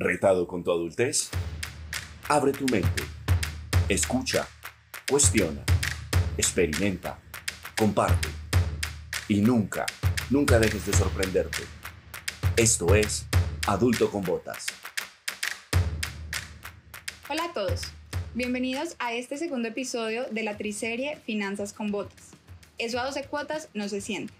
¿Retado con tu adultez? Abre tu mente. Escucha. Cuestiona. Experimenta. Comparte. Y nunca, nunca dejes de sorprenderte. Esto es Adulto con Botas. Hola a todos. Bienvenidos a este segundo episodio de la triserie Finanzas con Botas. Eso a 12 cuotas no se siente.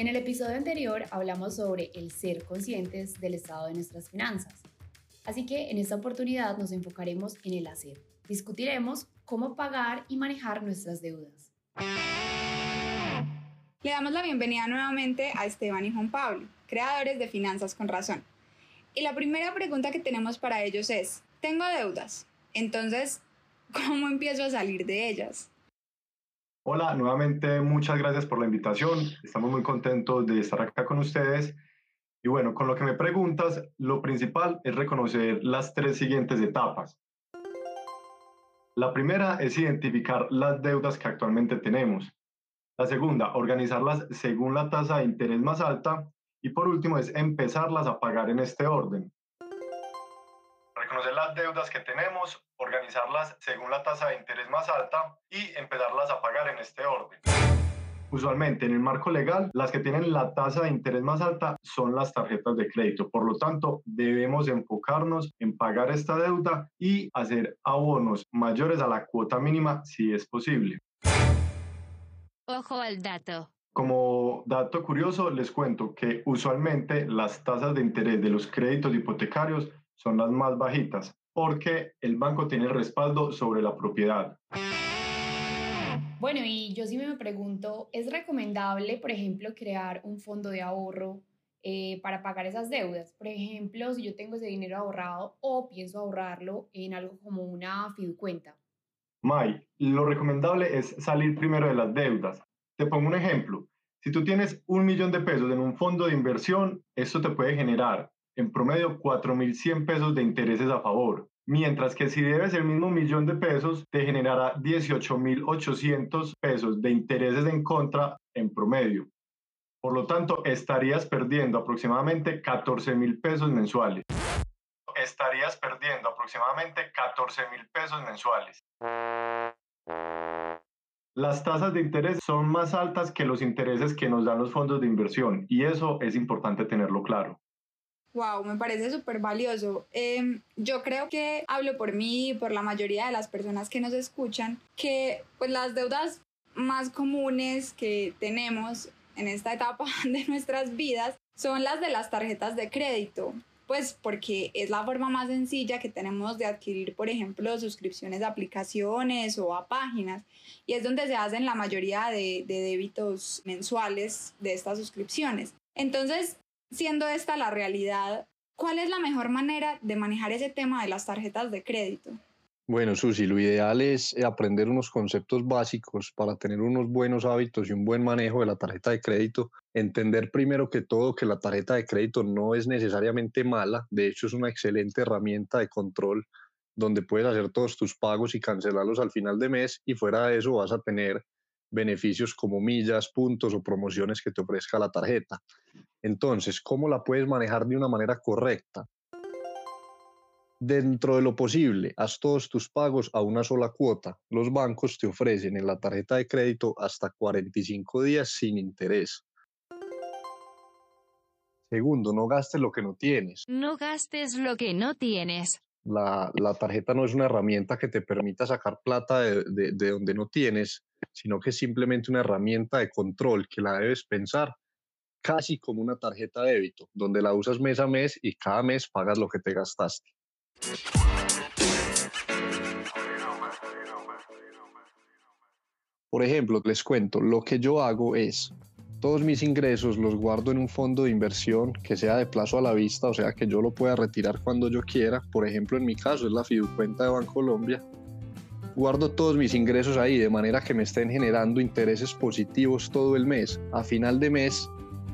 En el episodio anterior hablamos sobre el ser conscientes del estado de nuestras finanzas. Así que en esta oportunidad nos enfocaremos en el hacer. Discutiremos cómo pagar y manejar nuestras deudas. Le damos la bienvenida nuevamente a Esteban y Juan Pablo, creadores de Finanzas con Razón. Y la primera pregunta que tenemos para ellos es, tengo deudas, entonces, ¿cómo empiezo a salir de ellas? Hola, nuevamente muchas gracias por la invitación. Estamos muy contentos de estar acá con ustedes. Y bueno, con lo que me preguntas, lo principal es reconocer las tres siguientes etapas. La primera es identificar las deudas que actualmente tenemos. La segunda, organizarlas según la tasa de interés más alta. Y por último, es empezarlas a pagar en este orden reconocer las deudas que tenemos, organizarlas según la tasa de interés más alta y empezarlas a pagar en este orden. Usualmente en el marco legal, las que tienen la tasa de interés más alta son las tarjetas de crédito. Por lo tanto, debemos enfocarnos en pagar esta deuda y hacer abonos mayores a la cuota mínima si es posible. Ojo al dato. Como dato curioso, les cuento que usualmente las tasas de interés de los créditos hipotecarios son las más bajitas porque el banco tiene el respaldo sobre la propiedad. Bueno, y yo sí me pregunto, ¿es recomendable, por ejemplo, crear un fondo de ahorro eh, para pagar esas deudas? Por ejemplo, si yo tengo ese dinero ahorrado o pienso ahorrarlo en algo como una fiducuenta. May, lo recomendable es salir primero de las deudas. Te pongo un ejemplo. Si tú tienes un millón de pesos en un fondo de inversión, esto te puede generar en promedio 4.100 pesos de intereses a favor, mientras que si debes el mismo millón de pesos, te generará 18.800 pesos de intereses en contra en promedio. Por lo tanto, estarías perdiendo aproximadamente 14.000 pesos mensuales. Estarías perdiendo aproximadamente 14.000 pesos mensuales. Las tasas de interés son más altas que los intereses que nos dan los fondos de inversión y eso es importante tenerlo claro. Wow, me parece súper valioso. Em, yo creo que hablo por mí y por la mayoría de las personas que nos escuchan, que pues las deudas más comunes que tenemos en esta etapa de nuestras vidas son las de las tarjetas de crédito. Pues porque es la forma más sencilla que tenemos de adquirir, por ejemplo, suscripciones a aplicaciones o a páginas. Y es donde se hacen la mayoría de, de débitos mensuales de estas suscripciones. Entonces, siendo esta la realidad, ¿cuál es la mejor manera de manejar ese tema de las tarjetas de crédito? Bueno, Susi, lo ideal es aprender unos conceptos básicos para tener unos buenos hábitos y un buen manejo de la tarjeta de crédito. Entender primero que todo que la tarjeta de crédito no es necesariamente mala, de hecho es una excelente herramienta de control donde puedes hacer todos tus pagos y cancelarlos al final de mes y fuera de eso vas a tener beneficios como millas, puntos o promociones que te ofrezca la tarjeta. Entonces, ¿cómo la puedes manejar de una manera correcta? Dentro de lo posible, haz todos tus pagos a una sola cuota. Los bancos te ofrecen en la tarjeta de crédito hasta 45 días sin interés. Segundo, no gastes lo que no tienes. No gastes lo que no tienes. La, tarjeta no es una herramienta que te permita sacar plata de, de donde no tienes, sino que es simplemente una herramienta de control que la debes pensar casi como una tarjeta de débito, donde la usas mes a mes y cada mes pagas lo que te gastaste. Por ejemplo, les cuento, lo que yo hago es, todos mis ingresos los guardo en un fondo de inversión que sea de plazo a la vista, o sea que yo lo pueda retirar cuando yo quiera. Por ejemplo, en mi caso es la Fiducuenta de Bancolombia Guardo todos mis ingresos ahí de manera que me estén generando intereses positivos todo el mes. A final de mes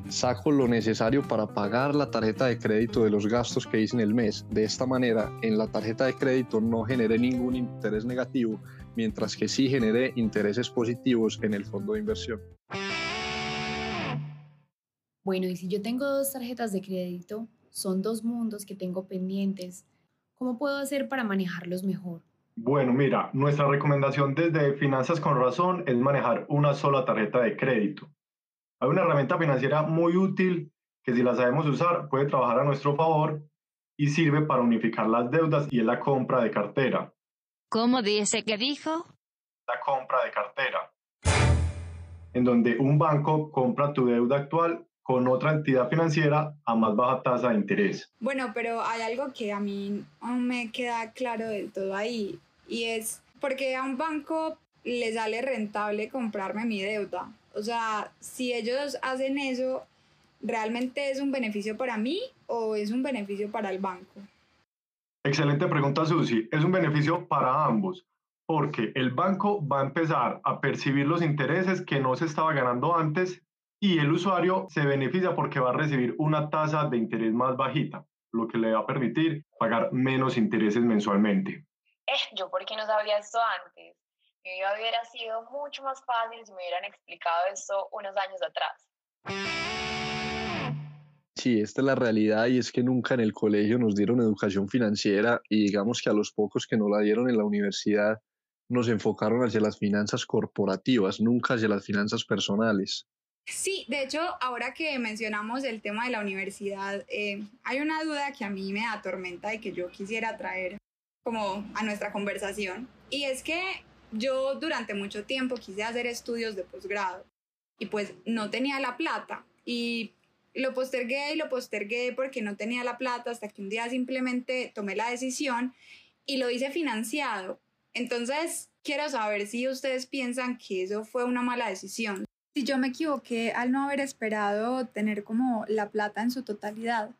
saco lo necesario para pagar la tarjeta de crédito de los gastos que hice en el mes. De esta manera, en la tarjeta de crédito no generé ningún interés negativo, mientras que sí generé intereses positivos en el fondo de inversión. Bueno, y si yo tengo dos tarjetas de crédito, son dos mundos que tengo pendientes, ¿cómo puedo hacer para manejarlos mejor? Bueno, mira, nuestra recomendación desde Finanzas con Razón es manejar una sola tarjeta de crédito. Hay una herramienta financiera muy útil que si la sabemos usar puede trabajar a nuestro favor y sirve para unificar las deudas y es la compra de cartera. ¿Cómo dice que dijo? La compra de cartera, en donde un banco compra tu deuda actual con otra entidad financiera a más baja tasa de interés. Bueno, pero hay algo que a mí no me queda claro del todo ahí y es porque a un banco le sale rentable comprarme mi deuda. O sea, si ellos hacen eso, ¿realmente es un beneficio para mí o es un beneficio para el banco? Excelente pregunta, Susi. Es un beneficio para ambos, porque el banco va a empezar a percibir los intereses que no se estaba ganando antes y el usuario se beneficia porque va a recibir una tasa de interés más bajita, lo que le va a permitir pagar menos intereses mensualmente. Eh, yo por qué no sabía esto antes. Mi vida hubiera sido mucho más fácil si me hubieran explicado esto unos años atrás. Sí, esta es la realidad y es que nunca en el colegio nos dieron educación financiera y digamos que a los pocos que nos la dieron en la universidad nos enfocaron hacia las finanzas corporativas, nunca hacia las finanzas personales. Sí, de hecho, ahora que mencionamos el tema de la universidad, eh, hay una duda que a mí me atormenta y que yo quisiera traer como a nuestra conversación. Y es que yo durante mucho tiempo quise hacer estudios de posgrado y pues no tenía la plata y lo postergué y lo postergué porque no tenía la plata hasta que un día simplemente tomé la decisión y lo hice financiado. Entonces, quiero saber si ustedes piensan que eso fue una mala decisión. Si yo me equivoqué al no haber esperado tener como la plata en su totalidad.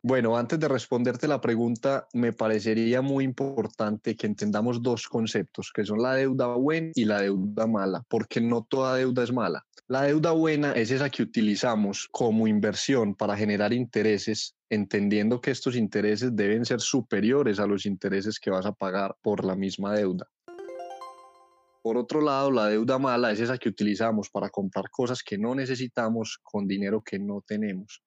Bueno, antes de responderte la pregunta, me parecería muy importante que entendamos dos conceptos, que son la deuda buena y la deuda mala, porque no toda deuda es mala. La deuda buena es esa que utilizamos como inversión para generar intereses, entendiendo que estos intereses deben ser superiores a los intereses que vas a pagar por la misma deuda. Por otro lado, la deuda mala es esa que utilizamos para comprar cosas que no necesitamos con dinero que no tenemos.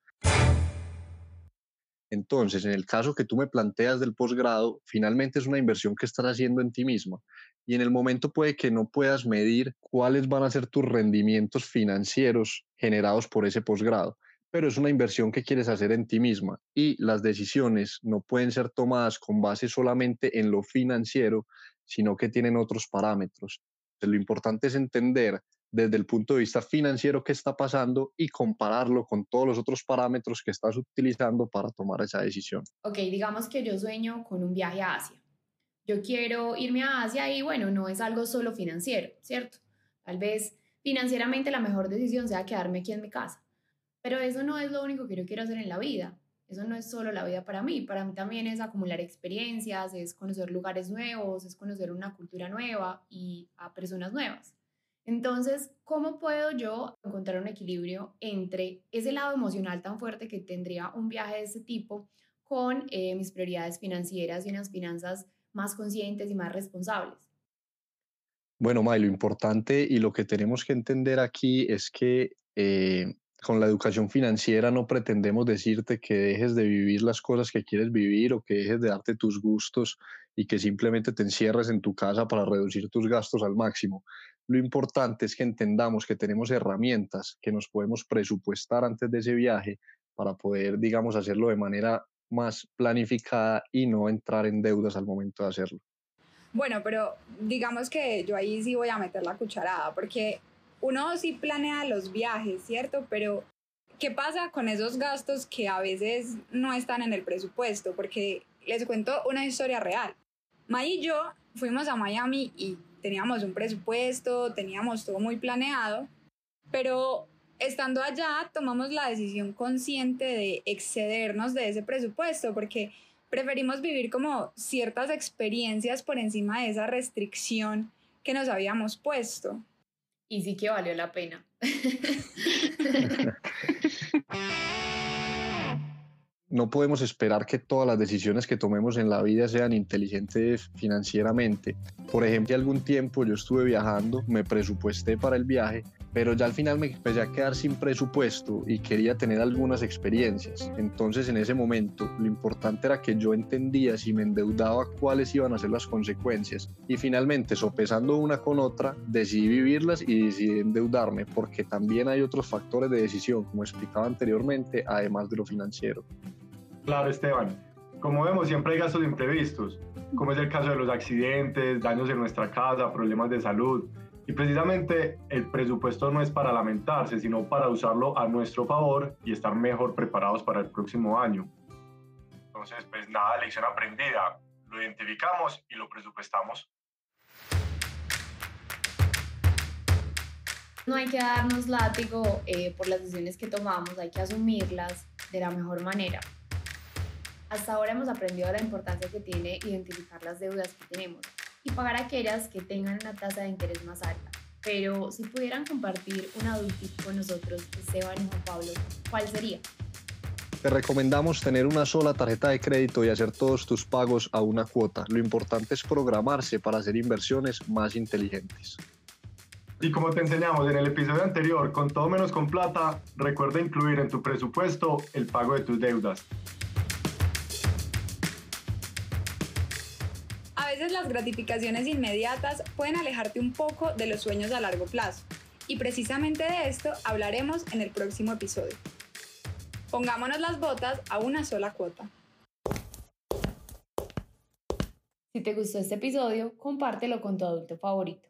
Entonces, en el caso que tú me planteas del posgrado, finalmente es una inversión que estás haciendo en ti misma y en el momento puede que no puedas medir cuáles van a ser tus rendimientos financieros generados por ese posgrado, pero es una inversión que quieres hacer en ti misma y las decisiones no pueden ser tomadas con base solamente en lo financiero, sino que tienen otros parámetros. lo importante es entender desde el punto de vista financiero qué está pasando y compararlo con todos los otros parámetros que estás utilizando para tomar esa decisión. Ok, digamos que yo sueño con un viaje a Asia. Yo quiero irme a Asia y bueno, no es algo solo financiero, ¿cierto? Tal vez financieramente la mejor decisión sea quedarme aquí en mi casa. Pero eso no es lo único que yo quiero hacer en la vida. Eso no es solo la vida para mí. Para mí también es acumular experiencias, es conocer lugares nuevos, es conocer una cultura nueva y a personas nuevas. Entonces, ¿cómo puedo yo encontrar un equilibrio entre ese lado emocional tan fuerte que tendría un viaje de ese tipo con eh, mis prioridades financieras y unas finanzas más conscientes y más responsables? Bueno, May, lo importante y lo que tenemos que entender aquí es que eh, con la educación financiera no pretendemos decirte que dejes de vivir las cosas que quieres vivir o que dejes de darte tus gustos y que simplemente te encierres en tu casa para reducir tus gastos al máximo. Lo importante es que entendamos que tenemos herramientas que nos podemos presupuestar antes de ese viaje para poder, digamos, hacerlo de manera más planificada y no entrar en deudas al momento de hacerlo. Bueno, pero digamos que yo ahí sí voy a meter la cucharada, porque uno sí planea los viajes, ¿cierto? Pero ¿qué pasa con esos gastos que a veces no están en el presupuesto? Porque les cuento una historia real. May y yo fuimos a Miami y teníamos un presupuesto, teníamos todo muy planeado, pero estando allá tomamos la decisión consciente de excedernos de ese presupuesto porque preferimos vivir como ciertas experiencias por encima de esa restricción que nos habíamos puesto. Y sí que valió la pena. no podemos esperar que todas las decisiones que tomemos en la vida sean inteligentes financieramente. Por ejemplo, algún tiempo yo estuve viajando, me presupuesté para el viaje, pero ya al final me empecé a quedar sin presupuesto y quería tener algunas experiencias. Entonces en ese momento lo importante era que yo entendía si me endeudaba cuáles iban a ser las consecuencias y finalmente sopesando una con otra decidí vivirlas y decidí endeudarme porque también hay otros factores de decisión como explicaba anteriormente además de lo financiero. Claro, Esteban. Como vemos, siempre hay gastos imprevistos, como es el caso de los accidentes, daños en nuestra casa, problemas de salud. Y precisamente el presupuesto no es para lamentarse, sino para usarlo a nuestro favor y estar mejor preparados para el próximo año. Entonces, pues nada, lección aprendida. Lo identificamos y lo presupuestamos. No hay que darnos látigo eh, por las decisiones que tomamos, hay que asumirlas de la mejor manera. Hasta ahora hemos aprendido la importancia que tiene identificar las deudas que tenemos y pagar aquellas que tengan una tasa de interés más alta. Pero si pudieran compartir un adultito con nosotros, Esteban y Juan Pablo, ¿cuál sería? Te recomendamos tener una sola tarjeta de crédito y hacer todos tus pagos a una cuota. Lo importante es programarse para hacer inversiones más inteligentes. Y como te enseñamos en el episodio anterior, con todo menos con plata, recuerda incluir en tu presupuesto el pago de tus deudas. Veces las gratificaciones inmediatas pueden alejarte un poco de los sueños a largo plazo. Y precisamente de esto hablaremos en el próximo episodio. Pongámonos las botas a una sola cuota. Si te gustó este episodio, compártelo con tu adulto favorito.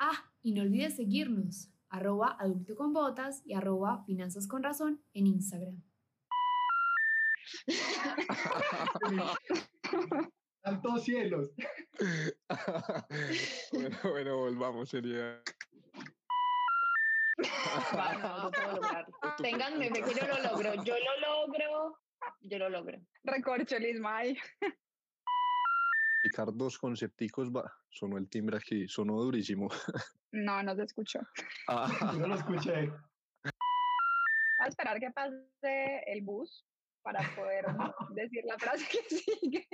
Ah, y no olvides seguirnos, arroba adulto con botas y arroba finanzas con razón en Instagram. Altos cielos. bueno, bueno, volvamos, sería. no, puedo lograrlo. Ténganme fe que yo lo logro. Yo lo logro. Yo lo logro. Recorcho, Lismay. Picar dos concepticos, va. Sonó el timbre aquí, sonó durísimo. No, no se escuchó. Ah. No lo escuché. Voy a esperar que pase el bus para poder decir la frase que sigue.